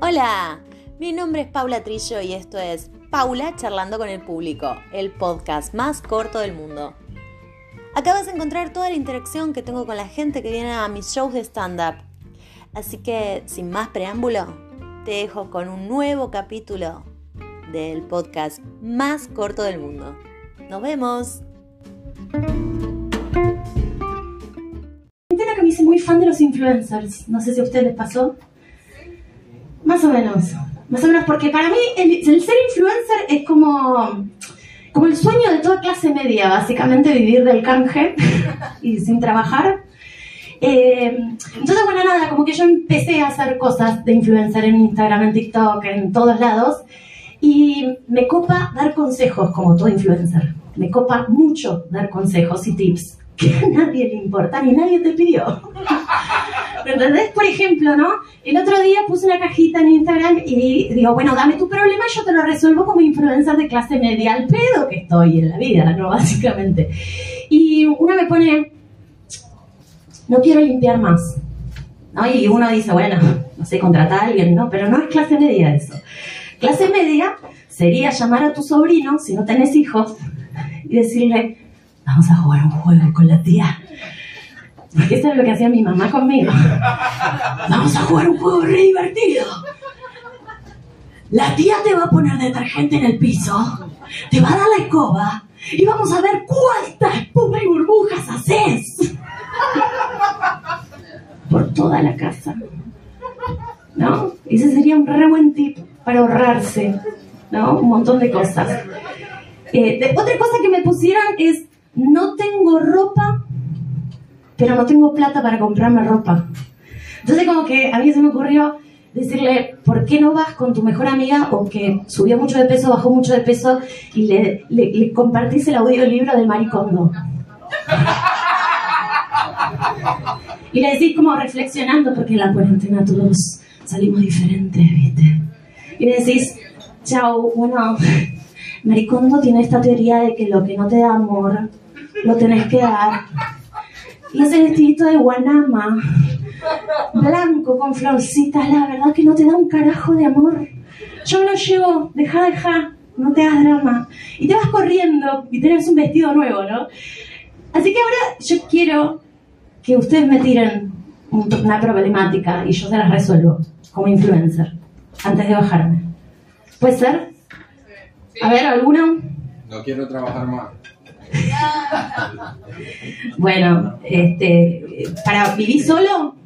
Hola, mi nombre es Paula Trillo y esto es Paula charlando con el público, el podcast más corto del mundo. Acá vas a encontrar toda la interacción que tengo con la gente que viene a mis shows de stand-up. Así que, sin más preámbulo, te dejo con un nuevo capítulo del podcast más corto del mundo. Nos vemos. que me hice muy fan de los influencers. No sé si a ustedes les pasó. Más o menos. Más o menos, porque para mí el, ser influencer es como, como el sueño de toda clase media, básicamente vivir del canje y sin trabajar. Eh, entonces, bueno, nada, como que yo empecé a hacer cosas de influencer en Instagram, en TikTok, en todos lados. Y me copa dar consejos como todo influencer. Me copa mucho dar consejos y tips que a nadie le importa ni nadie te pidió. ¿Entendés? Por ejemplo, ¿no? El otro día puse una cajita en Instagram y digo, bueno, dame tu problema yo te lo resuelvo como influencer de clase media al pedo que estoy en la vida, ¿no? Básicamente. Y una me pone, no quiero limpiar más. ¿No? Y uno dice, bueno, no sé, contratar a alguien, ¿no? Pero no es clase media eso. Clase media sería llamar a tu sobrino, si no tenés hijos, y decirle, vamos a jugar un juego con la tía. Porque eso es lo que hacía mi mamá conmigo. Vamos a jugar un juego re divertido. La tía te va a poner detergente en el piso, te va a dar la escoba y vamos a ver cuántas espuma y burbujas haces. Por toda la casa. ¿No? Ese sería un re buen tip para ahorrarse, ¿no? Un montón de cosas. Eh, otra cosa que me pusieron es no tengo ropa, pero no tengo plata para comprarme ropa. Entonces como que a mí se me ocurrió decirle, ¿por qué no vas con tu mejor amiga o que subió mucho de peso, bajó mucho de peso y le, le, compartís el audiolibro del maricondo? y le decís como reflexionando, porque en la cuarentena todos salimos diferentes, ¿viste? Y le decís, chao, bueno, Maricondo tiene esta teoría de que lo que no te da amor lo tenés que dar. Y ese vestidito de guanama, blanco con florcitas, la verdad que no te da un carajo de amor. Yo me lo llevo, deja, deja, no te hagas drama. Y te vas corriendo y tenés un vestido nuevo, ¿no? Así que ahora yo quiero que ustedes me tiren una problemática y yo se las resuelvo como influencer antes de bajarme. ¿Puede ser? A ver, ¿alguno? No quiero trabajar más. Bueno, este, ¿para vivir solo?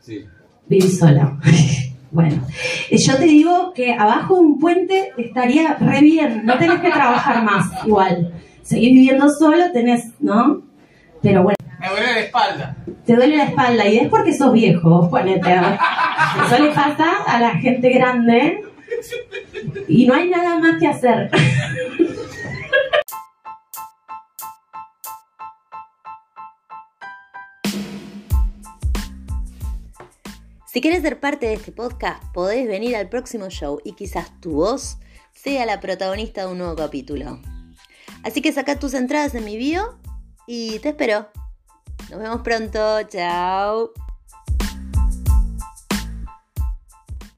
Sí. Vivir solo. bueno, yo te digo que abajo de un puente estaría re bien, no tenés que trabajar más, igual. Seguir viviendo solo tenés, ¿no? Pero bueno. Me duele la espalda. Te duele la espalda y es porque sos viejo, ponete. Eso le pasa a la gente grande y no hay nada más que hacer. Si quieres ser parte de este podcast, podés venir al próximo show y quizás tu voz sea la protagonista de un nuevo capítulo. Así que saca tus entradas en mi bio y te espero. Nos vemos pronto, chao.